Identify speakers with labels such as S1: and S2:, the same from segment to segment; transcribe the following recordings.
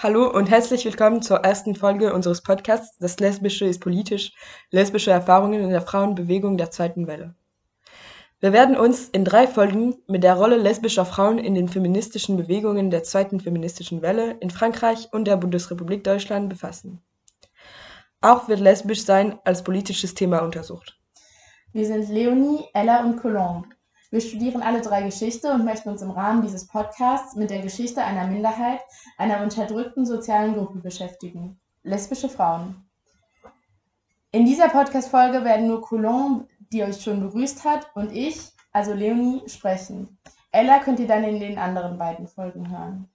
S1: Hallo und herzlich willkommen zur ersten Folge unseres Podcasts Das Lesbische ist politisch, lesbische Erfahrungen in der Frauenbewegung der zweiten Welle. Wir werden uns in drei Folgen mit der Rolle lesbischer Frauen in den feministischen Bewegungen der zweiten feministischen Welle in Frankreich und der Bundesrepublik Deutschland befassen. Auch wird lesbisch sein als politisches Thema untersucht.
S2: Wir sind Leonie, Ella und Colombe. Wir studieren alle drei Geschichte und möchten uns im Rahmen dieses Podcasts mit der Geschichte einer Minderheit, einer unterdrückten sozialen Gruppe beschäftigen: lesbische Frauen. In dieser Podcast-Folge werden nur Colombe, die euch schon begrüßt hat, und ich, also Leonie, sprechen. Ella könnt ihr dann in den anderen beiden Folgen hören.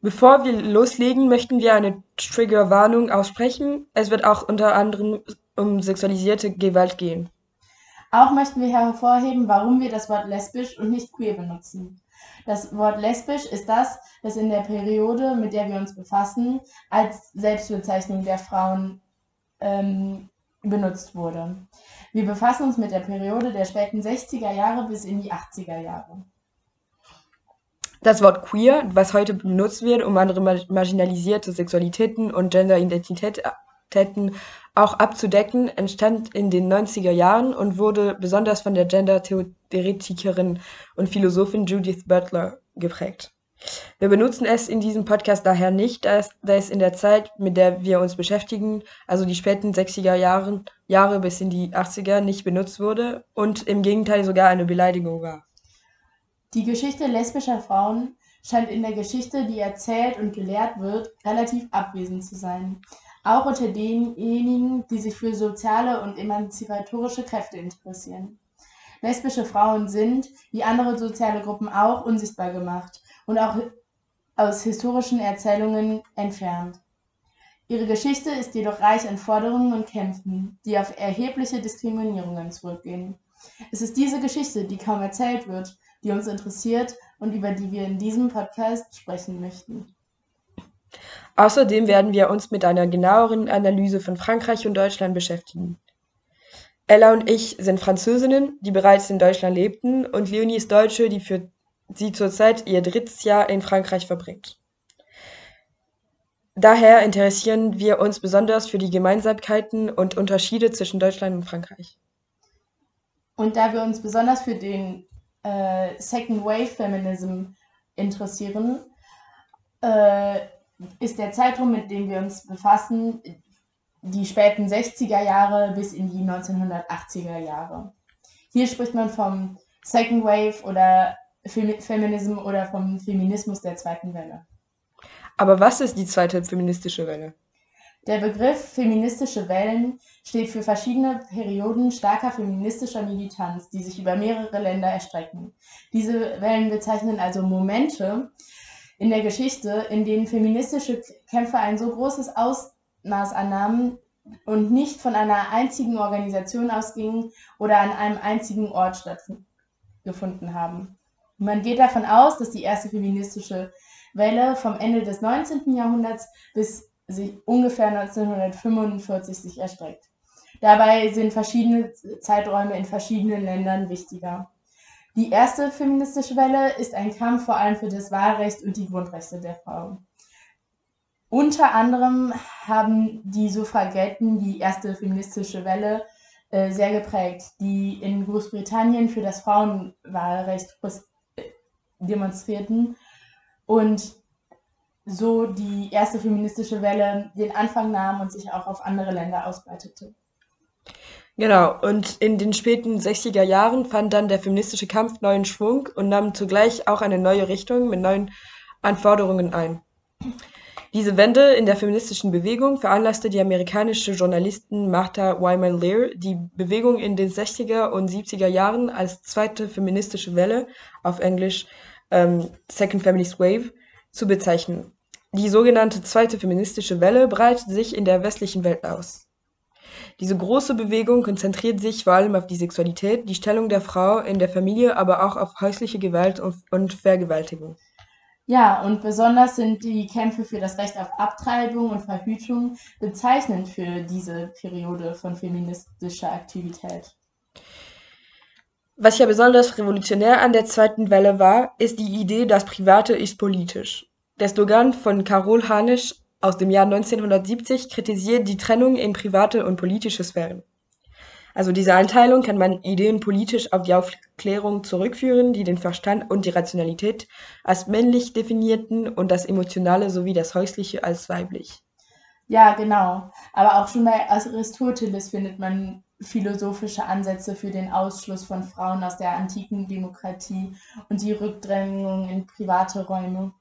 S1: Bevor wir loslegen, möchten wir eine Triggerwarnung aussprechen. Es wird auch unter anderem um sexualisierte Gewalt gehen.
S2: Auch möchten wir hervorheben, warum wir das Wort lesbisch und nicht queer benutzen. Das Wort lesbisch ist das, das in der Periode, mit der wir uns befassen, als Selbstbezeichnung der Frauen ähm, benutzt wurde. Wir befassen uns mit der Periode der späten 60er Jahre bis in die 80er Jahre.
S1: Das Wort queer, was heute benutzt wird, um andere marginalisierte Sexualitäten und Genderidentitäten auch abzudecken, entstand in den 90er Jahren und wurde besonders von der Gender-Theoretikerin und Philosophin Judith Butler geprägt. Wir benutzen es in diesem Podcast daher nicht, da es, in der Zeit, mit der wir uns beschäftigen, also die späten 60er Jahren, Jahre bis in die 80er, nicht benutzt wurde und im Gegenteil sogar eine Beleidigung war.
S2: Die Geschichte lesbischer Frauen scheint in der Geschichte, die erzählt und gelehrt wird, relativ abwesend zu sein auch unter denjenigen, die sich für soziale und emanzipatorische Kräfte interessieren. Lesbische Frauen sind, wie andere soziale Gruppen auch, unsichtbar gemacht und auch aus historischen Erzählungen entfernt. Ihre Geschichte ist jedoch reich an Forderungen und Kämpfen, die auf erhebliche Diskriminierungen zurückgehen. Es ist diese Geschichte, die kaum erzählt wird, die uns interessiert und über die wir in diesem Podcast sprechen möchten.
S1: Außerdem werden wir uns mit einer genaueren Analyse von Frankreich und Deutschland beschäftigen. Ella und ich sind Französinnen, die bereits in Deutschland lebten, und Leonie ist Deutsche, die für sie zurzeit ihr drittes Jahr in Frankreich verbringt. Daher interessieren wir uns besonders für die Gemeinsamkeiten und Unterschiede zwischen Deutschland und Frankreich.
S2: Und da wir uns besonders für den äh, Second Wave Feminism interessieren, äh, ist der Zeitraum, mit dem wir uns befassen, die späten 60er Jahre bis in die 1980er Jahre. Hier spricht man vom Second Wave oder Feminism oder vom Feminismus der zweiten Welle.
S1: Aber was ist die zweite feministische Welle?
S2: Der Begriff feministische Wellen steht für verschiedene Perioden starker feministischer Militanz, die sich über mehrere Länder erstrecken. Diese Wellen bezeichnen also Momente, in der Geschichte, in denen feministische Kämpfe ein so großes Ausmaß annahmen und nicht von einer einzigen Organisation ausgingen oder an einem einzigen Ort stattgefunden haben. Man geht davon aus, dass die erste feministische Welle vom Ende des 19. Jahrhunderts bis ungefähr 1945 sich erstreckt. Dabei sind verschiedene Zeiträume in verschiedenen Ländern wichtiger. Die erste feministische Welle ist ein Kampf vor allem für das Wahlrecht und die Grundrechte der Frauen. Unter anderem haben die Suffragetten die erste feministische Welle äh, sehr geprägt, die in Großbritannien für das Frauenwahlrecht äh, demonstrierten und so die erste feministische Welle den Anfang nahm und sich auch auf andere Länder ausbreitete.
S1: Genau, und in den späten 60er Jahren fand dann der feministische Kampf neuen Schwung und nahm zugleich auch eine neue Richtung mit neuen Anforderungen ein. Diese Wende in der feministischen Bewegung veranlasste die amerikanische Journalistin Martha Wyman Lear, die Bewegung in den 60er und 70er Jahren als zweite feministische Welle, auf Englisch ähm, Second Feminist Wave, zu bezeichnen. Die sogenannte zweite feministische Welle breitet sich in der westlichen Welt aus. Diese große Bewegung konzentriert sich vor allem auf die Sexualität, die Stellung der Frau in der Familie, aber auch auf häusliche Gewalt und Vergewaltigung.
S2: Ja, und besonders sind die Kämpfe für das Recht auf Abtreibung und Verhütung bezeichnend für diese Periode von feministischer Aktivität.
S1: Was ja besonders revolutionär an der zweiten Welle war, ist die Idee, das Private ist politisch. der Slogan von Karol Hanisch aus dem Jahr 1970 kritisiert die Trennung in private und politische Sphären. Also diese Einteilung kann man ideenpolitisch auf die Aufklärung zurückführen, die den Verstand und die Rationalität als männlich definierten und das Emotionale sowie das Häusliche als weiblich.
S2: Ja, genau. Aber auch schon bei Aristoteles findet man philosophische Ansätze für den Ausschluss von Frauen aus der antiken Demokratie und die Rückdrängung in private Räume.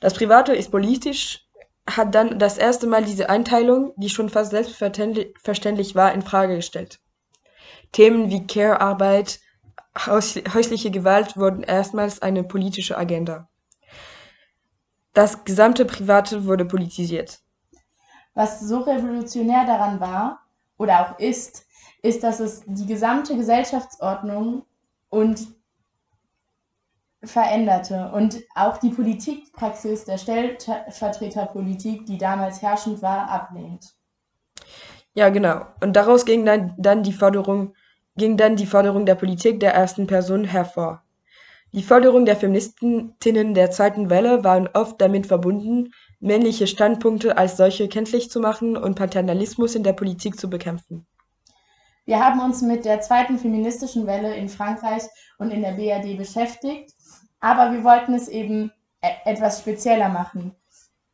S1: Das Private ist politisch, hat dann das erste Mal diese Einteilung, die schon fast selbstverständlich war, in Frage gestellt. Themen wie Care-Arbeit, häusliche Gewalt wurden erstmals eine politische Agenda. Das gesamte Private wurde politisiert.
S2: Was so revolutionär daran war oder auch ist, ist, dass es die gesamte Gesellschaftsordnung und veränderte und auch die Politikpraxis der Stellvertreterpolitik, die damals herrschend war, ablehnt.
S1: Ja, genau. Und daraus ging dann, dann die Forderung, ging dann die Forderung der Politik der ersten Person hervor. Die Forderungen der Feministinnen der zweiten Welle waren oft damit verbunden, männliche Standpunkte als solche kenntlich zu machen und Paternalismus in der Politik zu bekämpfen.
S2: Wir haben uns mit der zweiten feministischen Welle in Frankreich und in der BRD beschäftigt aber wir wollten es eben e-, etwas spezieller machen.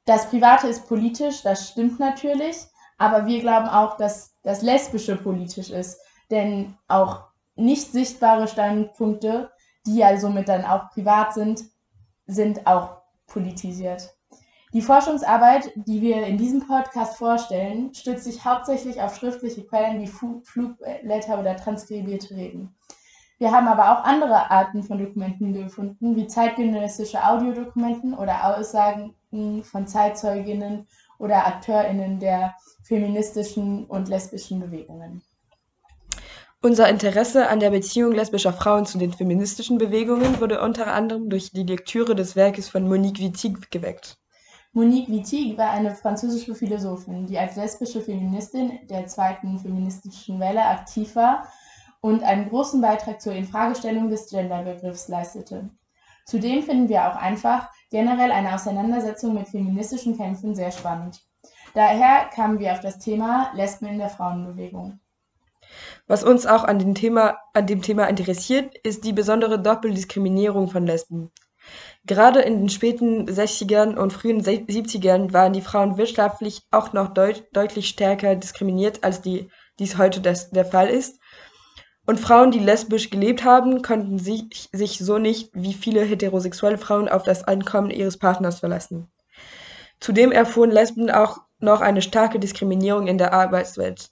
S2: Das Private ist politisch, das stimmt natürlich, aber wir glauben auch, dass das Lesbische politisch ist. Denn auch nicht sichtbare Standpunkte, die ja somit dann auch privat sind, sind auch politisiert. Die Forschungsarbeit, die wir in diesem Podcast vorstellen, stützt sich hauptsächlich auf schriftliche Quellen wie Flugblätter oder transkribierte Reden. Wir haben aber auch andere Arten von Dokumenten gefunden, wie zeitgenössische Audiodokumenten oder Aussagen von Zeitzeuginnen oder AkteurInnen der feministischen und lesbischen Bewegungen.
S1: Unser Interesse an der Beziehung lesbischer Frauen zu den feministischen Bewegungen wurde unter anderem durch die Lektüre des Werkes von Monique Wittig geweckt.
S2: Monique Wittig war eine französische Philosophin, die als lesbische Feministin der zweiten feministischen Welle aktiv war und einen großen Beitrag zur Infragestellung des Genderbegriffs leistete. Zudem finden wir auch einfach generell eine Auseinandersetzung mit feministischen Kämpfen sehr spannend. Daher kamen wir auf das Thema Lesben in der Frauenbewegung.
S1: Was uns auch an dem, Thema, an dem Thema interessiert, ist die besondere Doppeldiskriminierung von Lesben. Gerade in den späten 60ern und frühen 70ern waren die Frauen wirtschaftlich auch noch deut deutlich stärker diskriminiert, als die, dies heute des, der Fall ist und Frauen, die lesbisch gelebt haben, konnten sich, sich so nicht wie viele heterosexuelle Frauen auf das Einkommen ihres Partners verlassen. Zudem erfuhren Lesben auch noch eine starke Diskriminierung in der Arbeitswelt.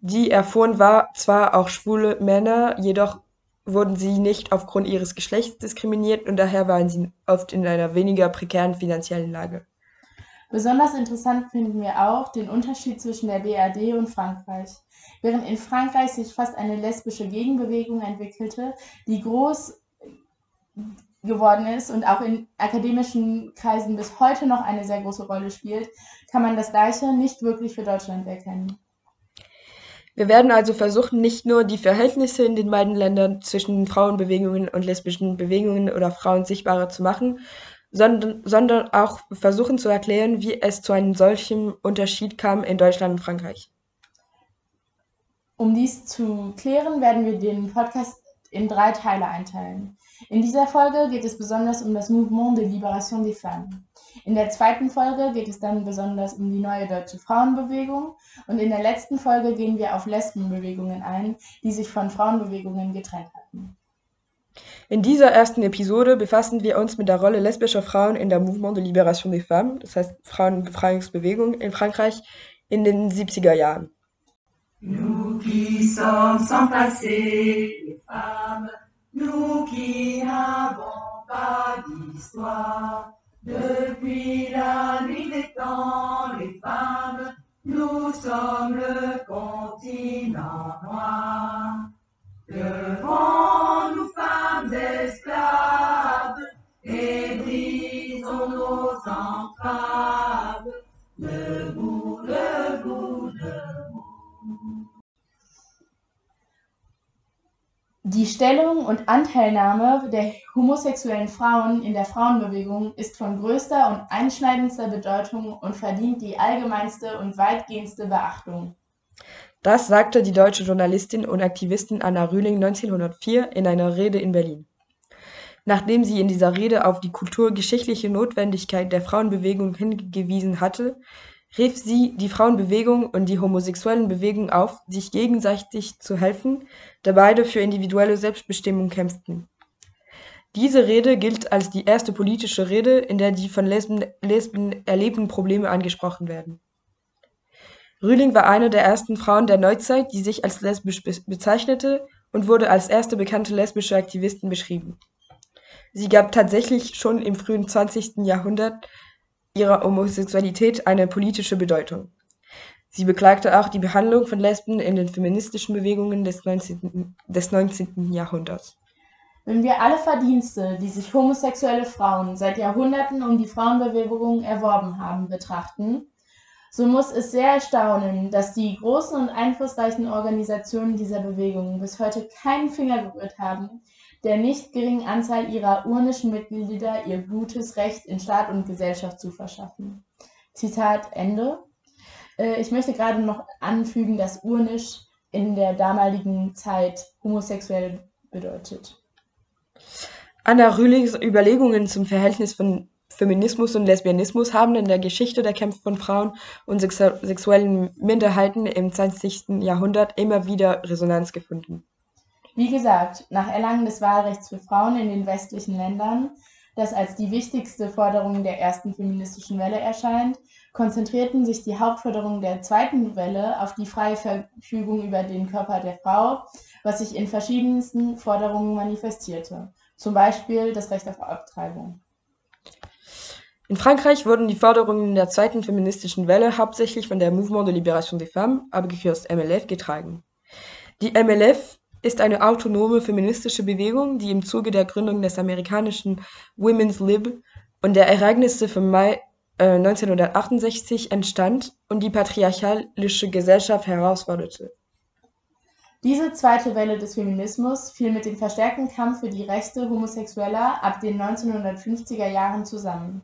S1: Die erfuhren war zwar auch schwule Männer, jedoch wurden sie nicht aufgrund ihres Geschlechts diskriminiert und daher waren sie oft in einer weniger prekären finanziellen Lage.
S2: Besonders interessant finden wir auch den Unterschied zwischen der BRD und Frankreich. Während in Frankreich sich fast eine lesbische Gegenbewegung entwickelte, die groß geworden ist und auch in akademischen Kreisen bis heute noch eine sehr große Rolle spielt, kann man das Gleiche nicht wirklich für Deutschland erkennen.
S1: Wir werden also versuchen, nicht nur die Verhältnisse in den beiden Ländern zwischen Frauenbewegungen und lesbischen Bewegungen oder Frauen sichtbarer zu machen, sondern, sondern auch versuchen zu erklären, wie es zu einem solchen Unterschied kam in Deutschland und Frankreich.
S2: Um dies zu klären, werden wir den Podcast in drei Teile einteilen. In dieser Folge geht es besonders um das Mouvement de Libération des Femmes. In der zweiten Folge geht es dann besonders um die neue deutsche Frauenbewegung und in der letzten Folge gehen wir auf Lesbenbewegungen ein, die sich von Frauenbewegungen getrennt hatten.
S1: In dieser ersten Episode befassen wir uns mit der Rolle lesbischer Frauen in der Mouvement de Libération des Femmes, das heißt Frauenbefreiungsbewegung in Frankreich in den 70er Jahren. Nous qui sommes sans passé, les femmes, nous qui n'avons pas d'histoire, depuis la nuit des temps, les femmes, nous sommes le continent noir. Devant nous, femmes esclaves, et brisons nos entraves. Debout,
S2: Die Stellung und Anteilnahme der homosexuellen Frauen in der Frauenbewegung ist von größter und einschneidendster Bedeutung und verdient die allgemeinste und weitgehendste Beachtung.
S1: Das sagte die deutsche Journalistin und Aktivistin Anna Rühling 1904 in einer Rede in Berlin. Nachdem sie in dieser Rede auf die kulturgeschichtliche Notwendigkeit der Frauenbewegung hingewiesen hatte, rief sie die Frauenbewegung und die homosexuellen Bewegung auf, sich gegenseitig zu helfen, da beide für individuelle Selbstbestimmung kämpften. Diese Rede gilt als die erste politische Rede, in der die von Lesben, Lesben erlebten Probleme angesprochen werden. Rühling war eine der ersten Frauen der Neuzeit, die sich als lesbisch bezeichnete und wurde als erste bekannte lesbische Aktivistin beschrieben. Sie gab tatsächlich schon im frühen 20. Jahrhundert ihrer Homosexualität eine politische Bedeutung. Sie beklagte auch die Behandlung von Lesben in den feministischen Bewegungen des 19. Des 19. Jahrhunderts.
S2: Wenn wir alle Verdienste, die sich homosexuelle Frauen seit Jahrhunderten um die Frauenbewegung erworben haben, betrachten, so muss es sehr erstaunen, dass die großen und einflussreichen Organisationen dieser Bewegung bis heute keinen Finger gerührt haben, der nicht geringen Anzahl ihrer urnischen Mitglieder ihr gutes Recht in Staat und Gesellschaft zu verschaffen. Zitat Ende. Äh, ich möchte gerade noch anfügen, dass urnisch in der damaligen Zeit homosexuell bedeutet.
S1: Anna Rühlings Überlegungen zum Verhältnis von Feminismus und Lesbianismus haben in der Geschichte der Kämpfe von Frauen und sexuellen Minderheiten im 20. Jahrhundert immer wieder Resonanz gefunden.
S2: Wie gesagt, nach Erlangen des Wahlrechts für Frauen in den westlichen Ländern, das als die wichtigste Forderung der ersten feministischen Welle erscheint, konzentrierten sich die Hauptforderungen der zweiten Welle auf die freie Verfügung über den Körper der Frau, was sich in verschiedensten Forderungen manifestierte, zum Beispiel das Recht auf Abtreibung.
S1: In Frankreich wurden die Forderungen der zweiten feministischen Welle hauptsächlich von der Mouvement de Libération des Femmes, abgekürzt MLF, getragen. Die MLF ist eine autonome feministische Bewegung, die im Zuge der Gründung des amerikanischen Women's Lib und der Ereignisse vom Mai äh, 1968 entstand und die patriarchalische Gesellschaft herausforderte.
S2: Diese zweite Welle des Feminismus fiel mit dem verstärkten Kampf für die Rechte Homosexueller ab den 1950er Jahren zusammen.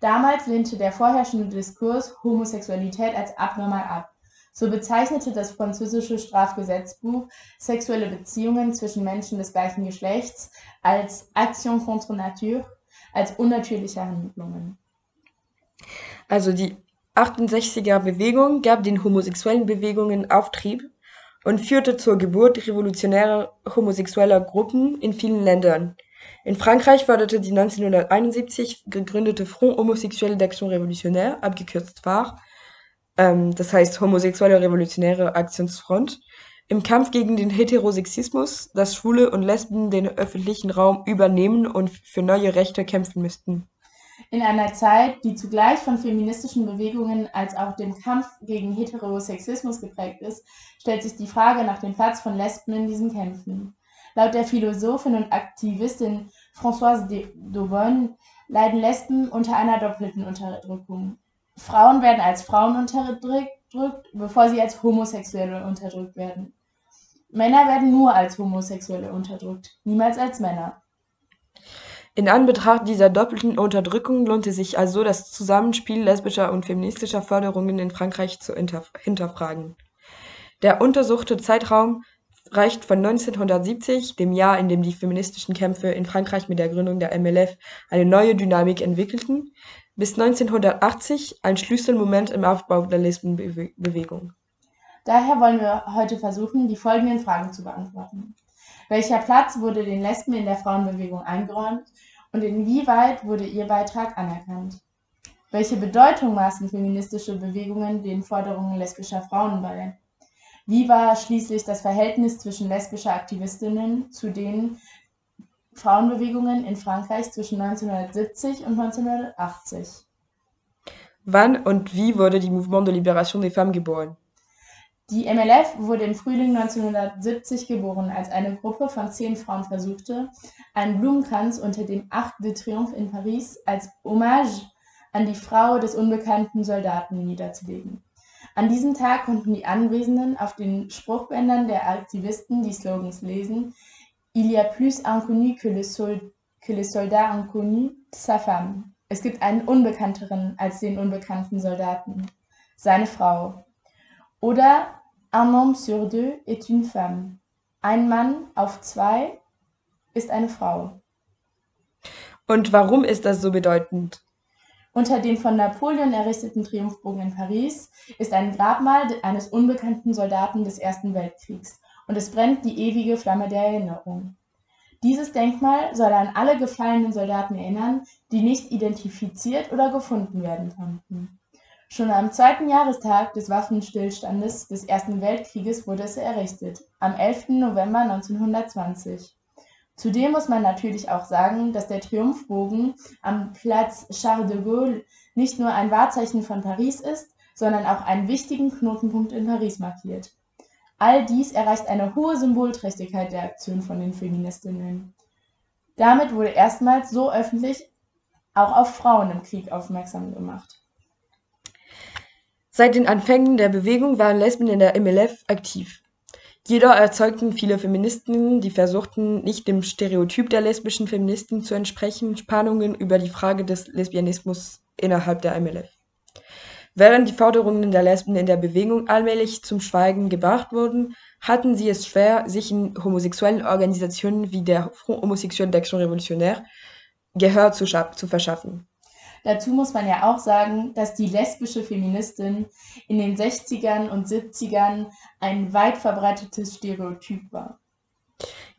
S2: Damals lehnte der vorherrschende Diskurs Homosexualität als abnormal ab. So bezeichnete das französische Strafgesetzbuch sexuelle Beziehungen zwischen Menschen des gleichen Geschlechts als Action contre nature, als unnatürliche Handlungen.
S1: Also die 68er-Bewegung gab den homosexuellen Bewegungen Auftrieb und führte zur Geburt revolutionärer homosexueller Gruppen in vielen Ländern. In Frankreich förderte die 1971 gegründete Front Homosexuel d'Action Révolutionnaire, abgekürzt FAR, ähm, das heißt Homosexuelle Revolutionäre Aktionsfront, im Kampf gegen den Heterosexismus, dass Schwule und Lesben den öffentlichen Raum übernehmen und für neue Rechte kämpfen müssten.
S2: In einer Zeit, die zugleich von feministischen Bewegungen als auch dem Kampf gegen Heterosexismus geprägt ist, stellt sich die Frage nach dem Platz von Lesben in diesen Kämpfen. Laut der Philosophin und Aktivistin Françoise Daubonne leiden Lesben unter einer doppelten Unterdrückung. Frauen werden als Frauen unterdrückt, bevor sie als Homosexuelle unterdrückt werden. Männer werden nur als Homosexuelle unterdrückt, niemals als Männer.
S1: In Anbetracht dieser doppelten Unterdrückung lohnt es sich also, das Zusammenspiel lesbischer und feministischer Forderungen in Frankreich zu hinterfragen. Der untersuchte Zeitraum reicht von 1970, dem Jahr, in dem die feministischen Kämpfe in Frankreich mit der Gründung der MLF eine neue Dynamik entwickelten, bis 1980 ein Schlüsselmoment im Aufbau der Lesbenbewegung.
S2: Daher wollen wir heute versuchen, die folgenden Fragen zu beantworten. Welcher Platz wurde den Lesben in der Frauenbewegung eingeräumt und inwieweit wurde ihr Beitrag anerkannt? Welche Bedeutung maßen feministische Bewegungen den Forderungen lesbischer Frauen bei? Wie war schließlich das Verhältnis zwischen lesbischer Aktivistinnen zu den Frauenbewegungen in Frankreich zwischen 1970 und 1980.
S1: Wann und wie wurde die Mouvement de Libération des Femmes geboren?
S2: Die MLF wurde im Frühling 1970 geboren, als eine Gruppe von zehn Frauen versuchte, einen Blumenkranz unter dem Arc de Triomphe in Paris als Hommage an die Frau des unbekannten Soldaten niederzulegen. An diesem Tag konnten die Anwesenden auf den Spruchbändern der Aktivisten die Slogans lesen, Il y a plus inconnu que le, Sol que le soldat inconnu, sa femme. Es gibt einen Unbekannteren als den unbekannten Soldaten, seine Frau. Oder un homme sur deux est une femme. Ein Mann auf zwei ist eine Frau.
S1: Und warum ist das so bedeutend?
S2: Unter dem von Napoleon errichteten Triumphbogen in Paris ist ein Grabmal eines unbekannten Soldaten des Ersten Weltkriegs und es brennt die ewige Flamme der Erinnerung. Dieses Denkmal soll an alle gefallenen Soldaten erinnern, die nicht identifiziert oder gefunden werden konnten. Schon am zweiten Jahrestag des Waffenstillstandes des Ersten Weltkrieges wurde es errichtet, am 11. November 1920. Zudem muss man natürlich auch sagen, dass der Triumphbogen am Platz Charles de Gaulle nicht nur ein Wahrzeichen von Paris ist, sondern auch einen wichtigen Knotenpunkt in Paris markiert. All dies erreicht eine hohe Symbolträchtigkeit der Aktion von den Feministinnen. Damit wurde erstmals so öffentlich auch auf Frauen im Krieg aufmerksam gemacht.
S1: Seit den Anfängen der Bewegung waren Lesben in der MLF aktiv. Jedoch erzeugten viele Feministinnen, die versuchten, nicht dem Stereotyp der lesbischen Feministen zu entsprechen, Spannungen über die Frage des Lesbianismus innerhalb der MLF. Während die Forderungen der Lesben in der Bewegung allmählich zum Schweigen gebracht wurden, hatten sie es schwer, sich in homosexuellen Organisationen wie der Front Homosexuel d'Action Révolutionnaire Gehör zu, zu verschaffen.
S2: Dazu muss man ja auch sagen, dass die lesbische Feministin in den 60ern und 70ern ein weit verbreitetes Stereotyp war.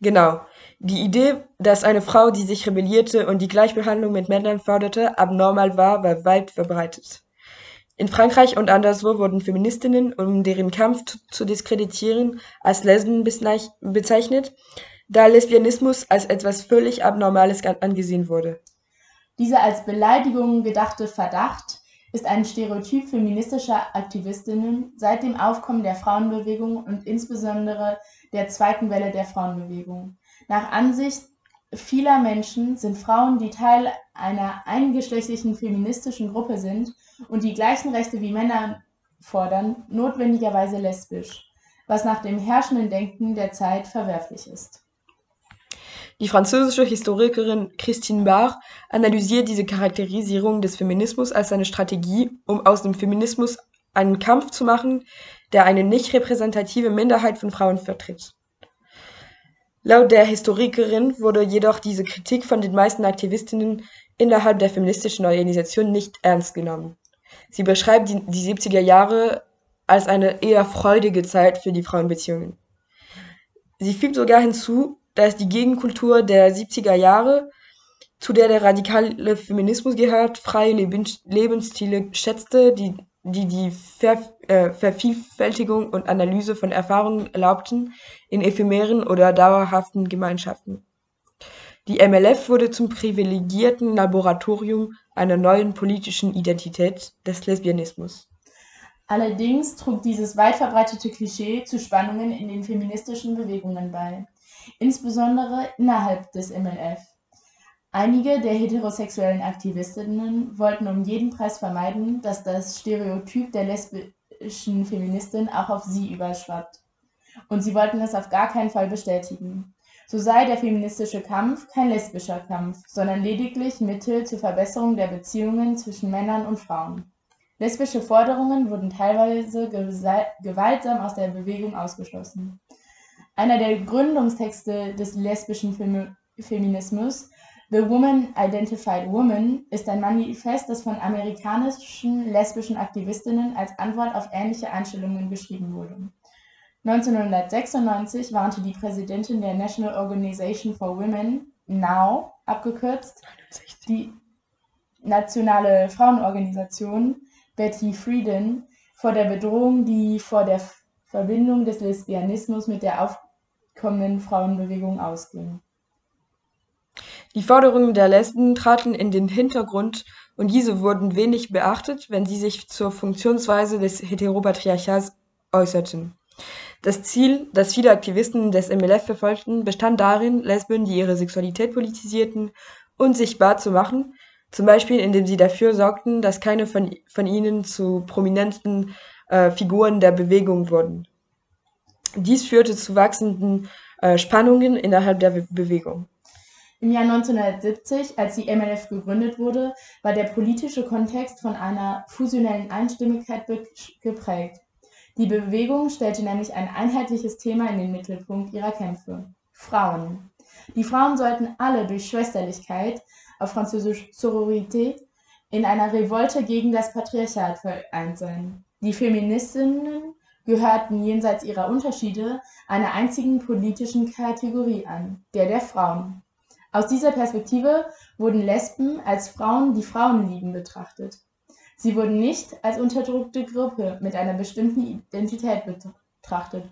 S1: Genau. Die Idee, dass eine Frau, die sich rebellierte und die Gleichbehandlung mit Männern forderte, abnormal war, war weit verbreitet. In Frankreich und anderswo wurden Feministinnen, um deren Kampf zu diskreditieren, als Lesben bezeichnet, da Lesbianismus als etwas völlig Abnormales angesehen wurde.
S2: Dieser als Beleidigung gedachte Verdacht ist ein Stereotyp feministischer Aktivistinnen seit dem Aufkommen der Frauenbewegung und insbesondere der zweiten Welle der Frauenbewegung. Nach Ansicht vieler Menschen sind Frauen, die Teil einer eingeschlechtlichen feministischen Gruppe sind und die gleichen Rechte wie Männer fordern, notwendigerweise lesbisch, was nach dem herrschenden Denken der Zeit verwerflich ist.
S1: Die französische Historikerin Christine Barr analysiert diese Charakterisierung des Feminismus als eine Strategie, um aus dem Feminismus einen Kampf zu machen, der eine nicht repräsentative Minderheit von Frauen vertritt. Laut der Historikerin wurde jedoch diese Kritik von den meisten Aktivistinnen innerhalb der feministischen Organisation nicht ernst genommen. Sie beschreibt die, die 70er Jahre als eine eher freudige Zeit für die Frauenbeziehungen. Sie fügt sogar hinzu, da ist die Gegenkultur der 70er Jahre, zu der der radikale Feminismus gehört, freie Lebensstile schätzte, die die, die äh, Vervielfältigung und Analyse von Erfahrungen erlaubten in ephemeren oder dauerhaften Gemeinschaften. Die MLF wurde zum privilegierten Laboratorium einer neuen politischen Identität des Lesbianismus.
S2: Allerdings trug dieses weit verbreitete Klischee zu Spannungen in den feministischen Bewegungen bei insbesondere innerhalb des MLF. Einige der heterosexuellen Aktivistinnen wollten um jeden Preis vermeiden, dass das Stereotyp der lesbischen Feministin auch auf sie überschwappt. Und sie wollten es auf gar keinen Fall bestätigen. So sei der feministische Kampf kein lesbischer Kampf, sondern lediglich Mittel zur Verbesserung der Beziehungen zwischen Männern und Frauen. Lesbische Forderungen wurden teilweise gewaltsam aus der Bewegung ausgeschlossen. Einer der Gründungstexte des lesbischen Feminismus, The Woman Identified Woman, ist ein Manifest, das von amerikanischen lesbischen Aktivistinnen als Antwort auf ähnliche Einstellungen geschrieben wurde. 1996 warnte die Präsidentin der National Organization for Women, NOW abgekürzt, die nationale Frauenorganisation, Betty Friedan, vor der Bedrohung, die vor der Verbindung des Lesbianismus mit der aufkommenden Frauenbewegung ausging.
S1: Die Forderungen der Lesben traten in den Hintergrund und diese wurden wenig beachtet, wenn sie sich zur Funktionsweise des Heteropatriarchats äußerten. Das Ziel, das viele Aktivisten des MLF verfolgten, bestand darin, Lesben, die ihre Sexualität politisierten, unsichtbar zu machen, zum Beispiel indem sie dafür sorgten, dass keine von, von ihnen zu prominenten äh, Figuren der Bewegung wurden. Dies führte zu wachsenden äh, Spannungen innerhalb der Bewegung.
S2: Im Jahr 1970, als die MLF gegründet wurde, war der politische Kontext von einer fusionellen Einstimmigkeit geprägt. Die Bewegung stellte nämlich ein einheitliches Thema in den Mittelpunkt ihrer Kämpfe: Frauen. Die Frauen sollten alle durch Schwesterlichkeit, auf Französisch Sororité, in einer Revolte gegen das Patriarchat vereint sein. Die Feministinnen gehörten jenseits ihrer Unterschiede einer einzigen politischen Kategorie an, der der Frauen. Aus dieser Perspektive wurden Lesben als Frauen, die Frauen lieben, betrachtet. Sie wurden nicht als unterdrückte Gruppe mit einer bestimmten Identität betrachtet.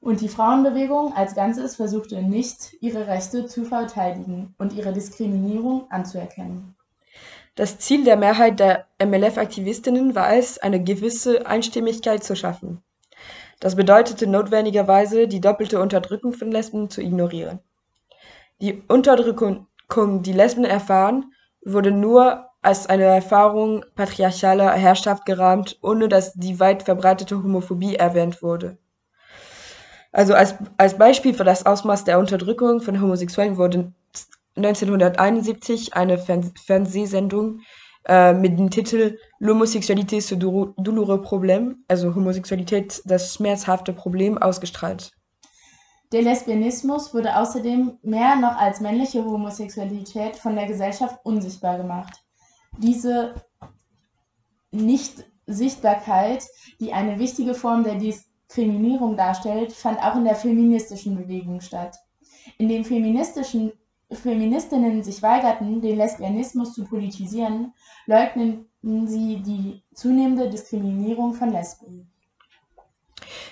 S2: Und die Frauenbewegung als Ganzes versuchte nicht, ihre Rechte zu verteidigen und ihre Diskriminierung anzuerkennen.
S1: Das Ziel der Mehrheit der MLF-Aktivistinnen war es, eine gewisse Einstimmigkeit zu schaffen. Das bedeutete notwendigerweise, die doppelte Unterdrückung von Lesben zu ignorieren. Die Unterdrückung, die Lesben erfahren, wurde nur als eine Erfahrung patriarchaler Herrschaft gerahmt, ohne dass die weit verbreitete Homophobie erwähnt wurde. Also als, als Beispiel für das Ausmaß der Unterdrückung von Homosexuellen wurde 1971 eine Fernsehsendung äh, mit dem Titel L'homosexualité ce douloureux problème, also Homosexualität das schmerzhafte Problem, ausgestrahlt.
S2: Der Lesbianismus wurde außerdem mehr noch als männliche Homosexualität von der Gesellschaft unsichtbar gemacht. Diese Nichtsichtbarkeit, die eine wichtige Form der Diskriminierung darstellt, fand auch in der feministischen Bewegung statt. In den feministischen Feministinnen sich weigerten, den Lesbianismus zu politisieren, leugneten sie die zunehmende Diskriminierung von Lesben.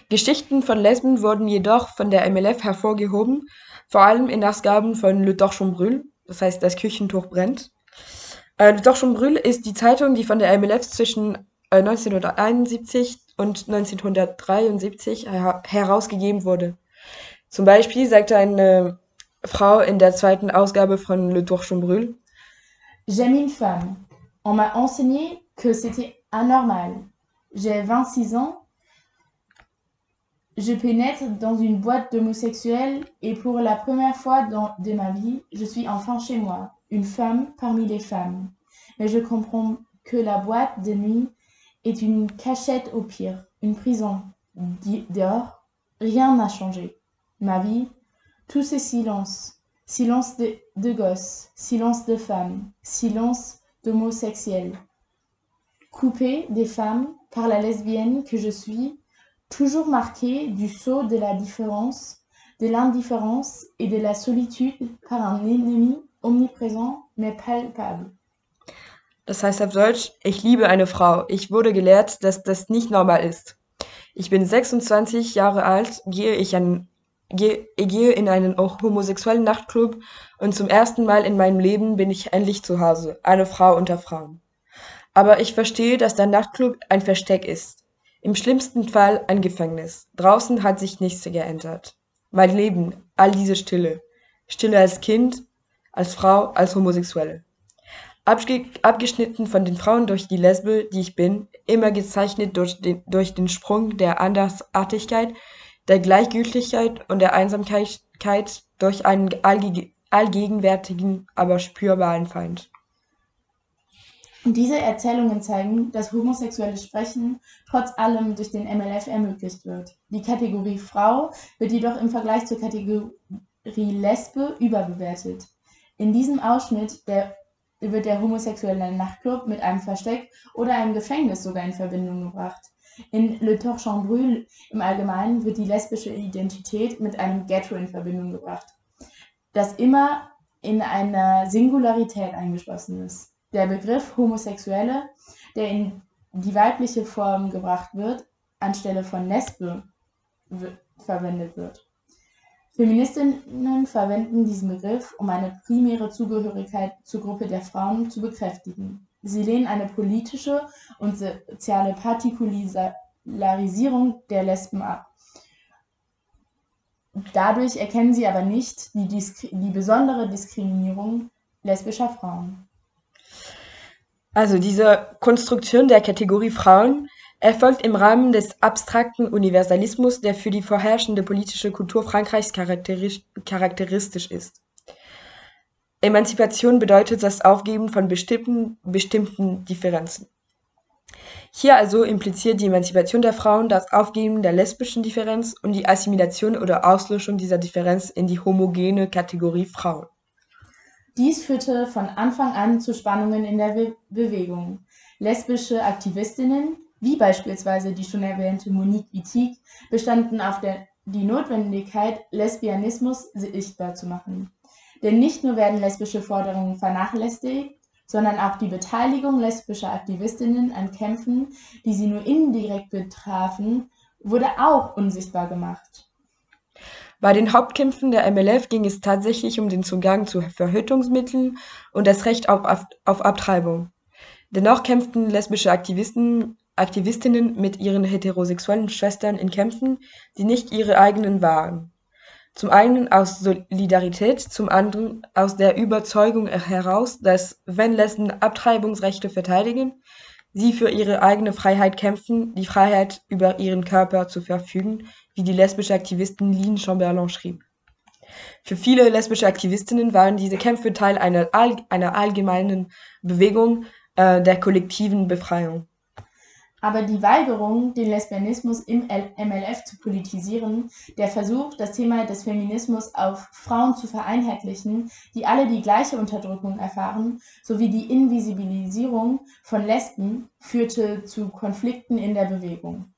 S1: Geschichten von Lesben wurden jedoch von der MLF hervorgehoben, vor allem in Ausgaben von Le Torchon Brûle, das heißt Das Küchentuch brennt. Äh, Le Torchon Brûle ist die Zeitung, die von der MLF zwischen äh, 1971 und 1973 her herausgegeben wurde. Zum Beispiel sagte eine Frau in der zweiten Ausgabe von Le Torchon Brûle
S2: J'aime une femme. On m'a enseigné que c'était anormal. J'ai 26 ans Je pénètre dans une boîte d'homosexuels et pour la première fois de ma vie, je suis enfin chez moi, une femme parmi les femmes. Mais je comprends que la boîte de nuit est une cachette au pire, une prison. Dehors, rien n'a changé. Ma vie, tout c'est silence. Silence de, de gosses, silence de femmes, silence d'homosexuels. Coupé des femmes par la lesbienne que je suis, toujours marqué du sceau de la différence, de l'indifférence et de la solitude par un ennemi omniprésent mais palpable.
S1: Das heißt auf Deutsch, ich liebe eine Frau. Ich wurde gelehrt, dass das nicht normal ist. Ich bin 26 Jahre alt, gehe ich, an, gehe, gehe in einen homosexuellen Nachtclub und zum ersten Mal in meinem Leben bin ich endlich zu Hause, eine Frau unter Frauen. Aber ich verstehe, dass der Nachtclub ein Versteck ist. Im schlimmsten Fall ein Gefängnis. Draußen hat sich nichts geändert. Mein Leben, all diese Stille. Stille als Kind, als Frau, als Homosexuelle. Abge abgeschnitten von den Frauen durch die Lesbe, die ich bin, immer gezeichnet durch den, durch den Sprung der Andersartigkeit, der Gleichgültigkeit und der Einsamkeit durch einen allgegenwärtigen, aber spürbaren Feind.
S2: Diese Erzählungen zeigen, dass homosexuelles Sprechen trotz allem durch den MLF ermöglicht wird. Die Kategorie Frau wird jedoch im Vergleich zur Kategorie Lesbe überbewertet. In diesem Ausschnitt der, wird der homosexuelle Nachtclub mit einem Versteck oder einem Gefängnis sogar in Verbindung gebracht. In Le Torchon Brûle im Allgemeinen wird die lesbische Identität mit einem Ghetto in Verbindung gebracht, das immer in einer Singularität eingeschlossen ist. Der Begriff Homosexuelle, der in die weibliche Form gebracht wird, anstelle von Lesbe verwendet wird. Feministinnen verwenden diesen Begriff, um eine primäre Zugehörigkeit zur Gruppe der Frauen zu bekräftigen. Sie lehnen eine politische und soziale Partikularisierung der Lesben ab. Dadurch erkennen sie aber nicht die, die besondere Diskriminierung lesbischer Frauen.
S1: Also diese Konstruktion der Kategorie Frauen Er folgt im Rahmen des abstrakten Universalismus, der für die vorherrschende politische Kultur Frankreichs charakteristisch ist. Emanzipation bedeutet das Aufgeben von bestimmten, bestimmten Differenzen. Hier also impliziert die Emanzipation der Frauen das Aufgeben der lesbischen Differenz und die Assimilation oder Auslöschung dieser Differenz in die homogene Kategorie Frauen.
S2: Dies führte von Anfang an zu Spannungen in der Be Bewegung. Lesbische Aktivistinnen, wie beispielsweise die schon erwähnte Monique Wittig, bestanden auf der, die Notwendigkeit, Lesbianismus sichtbar zu machen. Denn nicht nur werden lesbische Forderungen vernachlässigt, sondern auch die Beteiligung lesbischer Aktivistinnen an Kämpfen, die sie nur indirekt betrafen, wurde auch unsichtbar gemacht.
S1: Bei den Hauptkämpfen der MLF ging es tatsächlich um den Zugang zu Verhütungsmitteln und das Recht auf, auf Abtreibung. Dennoch kämpften lesbische Aktivisten, Aktivistinnen mit ihren heterosexuellen Schwestern in Kämpfen, die nicht ihre eigenen waren. Zum einen aus Solidarität, zum anderen aus der Überzeugung heraus, dass, wenn Lesben Abtreibungsrechte verteidigen, sie für ihre eigene Freiheit kämpfen, die Freiheit, über ihren Körper zu verfügen, wie die lesbische Aktivistin Lynn Chamberlain schrieb. Für viele lesbische Aktivistinnen waren diese Kämpfe Teil einer, einer allgemeinen Bewegung äh, der kollektiven Befreiung.
S2: Aber die Weigerung, den Lesbianismus im MLF zu politisieren, der Versuch, das Thema des Feminismus auf Frauen zu vereinheitlichen, die alle die gleiche Unterdrückung erfahren, sowie die Invisibilisierung von Lesben führte zu Konflikten in der Bewegung.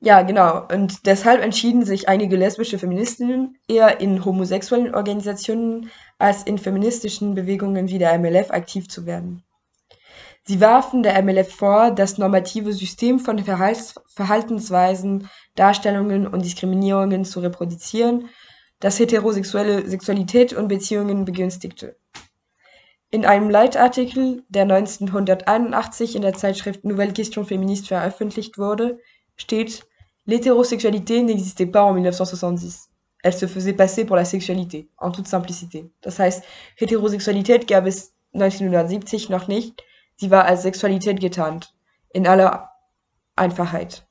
S1: Ja, genau. Und deshalb entschieden sich einige lesbische Feministinnen eher in homosexuellen Organisationen als in feministischen Bewegungen wie der MLF aktiv zu werden. Sie warfen der MLF vor, das normative System von Verhaltensweisen, Darstellungen und Diskriminierungen zu reproduzieren, das heterosexuelle Sexualität und Beziehungen begünstigte. In einem Leitartikel, der 1981 in der Zeitschrift Nouvelle Question Féministe veröffentlicht wurde, steht L'hétérosexualité n'existait pas en 1970. Elle se faisait passer pour la sexualité, en toute simplicité. Das heißt, Heterosexualität gab es 1970 noch nicht, Sie war als Sexualität getarnt, in aller Einfachheit.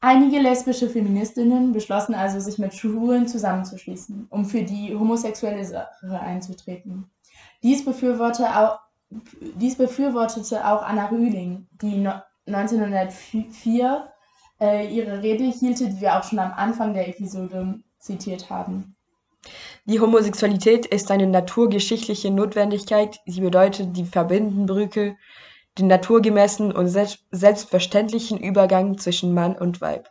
S2: Einige lesbische Feministinnen beschlossen also, sich mit Schwulen zusammenzuschließen, um für die homosexuelle Sache einzutreten. Dies, befürworte auch, dies befürwortete auch Anna Rühling, die 1904 äh, ihre Rede hielt, die wir auch schon am Anfang der Episode zitiert haben.
S1: Die Homosexualität ist eine naturgeschichtliche Notwendigkeit, sie bedeutet die Verbindenbrücke, den naturgemäßen und selbstverständlichen Übergang zwischen Mann und Weib.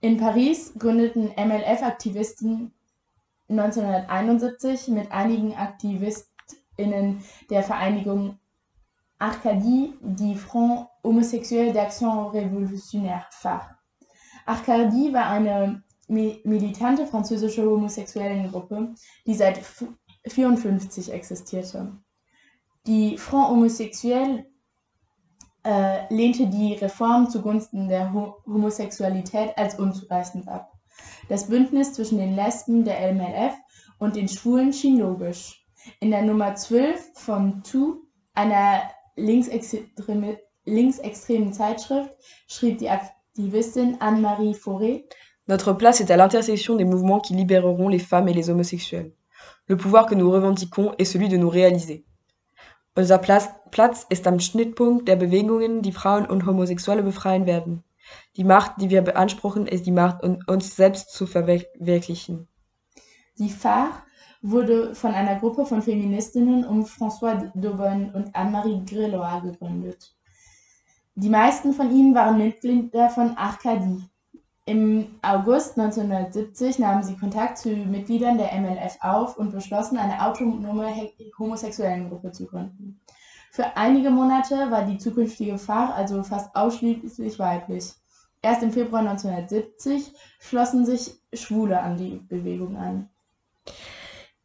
S2: In Paris gründeten MLF-Aktivisten 1971 mit einigen AktivistInnen der Vereinigung Arcadie die Front Homosexuel d'Action Révolutionnaire phare. Arcadie war eine militante französische Homosexuellengruppe, die seit 1954 existierte. Die Front Homosexuel äh, lehnte die Reform zugunsten der Ho Homosexualität als unzureichend ab. Das Bündnis zwischen den Lesben der MLF und den Schwulen schien logisch. In der Nummer 12 von Tu, einer linksextremen Zeitschrift, schrieb die Aktivistin Anne-Marie Fauré,
S1: Notre place est à l'intersection des mouvements qui libéreront les femmes et les homosexuels. Le pouvoir que nous revendiquons est celui de nous réaliser. Unser Platz ist am Schnittpunkt der Bewegungen, die Frauen und Homosexuelle befreien werden. Die Macht, die wir beanspruchen, ist die Macht, uns selbst zu verwirklichen.
S2: Die Phare wurde von einer Gruppe von Feministinnen um François Daubonne und Anne-Marie Grélois gegründet. Die meisten von ihnen waren Mitglieder von Arcadie, im August 1970 nahmen sie Kontakt zu Mitgliedern der MLF auf und beschlossen, eine autonome Homosexuellengruppe zu gründen. Für einige Monate war die zukünftige Pfarr also fast ausschließlich weiblich. Erst im Februar 1970 schlossen sich Schwule an die Bewegung an.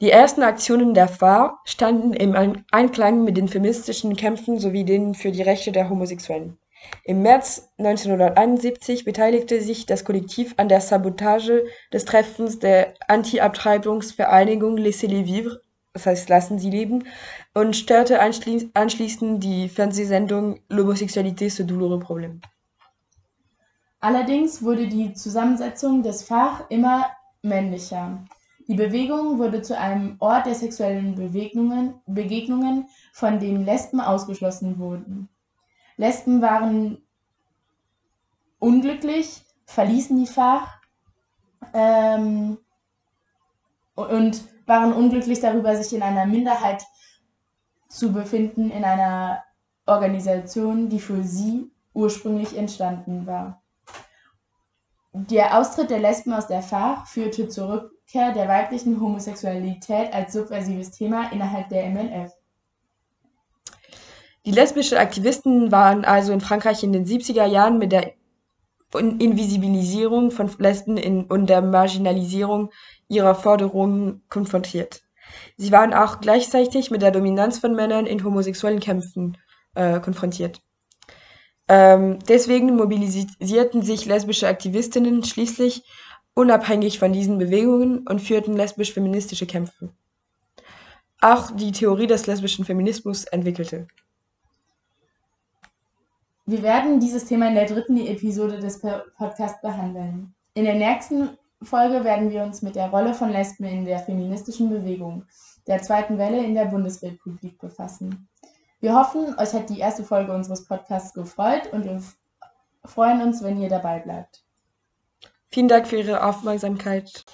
S1: Die ersten Aktionen der Pfarr standen im Einklang mit den feministischen Kämpfen sowie denen für die Rechte der Homosexuellen. Im März 1971 beteiligte sich das Kollektiv an der Sabotage des Treffens der Anti-Abtreibungsvereinigung Laissez-les vivre das heißt lassen sie leben, und störte anschließ anschließend die Fernsehsendung L'homosexualité ce douloureux problème.
S2: Allerdings wurde die Zusammensetzung des Fach immer männlicher. Die Bewegung wurde zu einem Ort der sexuellen Begegnungen, Begegnungen, von dem Lesben ausgeschlossen wurden. Lesben waren unglücklich, verließen die Fach ähm, und waren unglücklich darüber, sich in einer Minderheit zu befinden, in einer Organisation, die für sie ursprünglich entstanden war. Der Austritt der Lesben aus der Fach führte zur Rückkehr der weiblichen Homosexualität als subversives Thema innerhalb der MNF.
S1: Die lesbischen Aktivisten waren also in Frankreich in den 70er Jahren mit der Invisibilisierung von Lesben und der Marginalisierung ihrer Forderungen konfrontiert. Sie waren auch gleichzeitig mit der Dominanz von Männern in homosexuellen Kämpfen äh, konfrontiert. Ähm, deswegen mobilisierten sich lesbische Aktivistinnen schließlich unabhängig von diesen Bewegungen und führten lesbisch-feministische Kämpfe. Auch die Theorie des lesbischen Feminismus entwickelte.
S2: Wir werden dieses Thema in der dritten Episode des Podcasts behandeln. In der nächsten Folge werden wir uns mit der Rolle von Lesben in der feministischen Bewegung, der zweiten Welle in der Bundesrepublik befassen. Wir hoffen, euch hat die erste Folge unseres Podcasts gefreut und wir freuen uns, wenn ihr dabei bleibt.
S1: Vielen Dank für Ihre Aufmerksamkeit.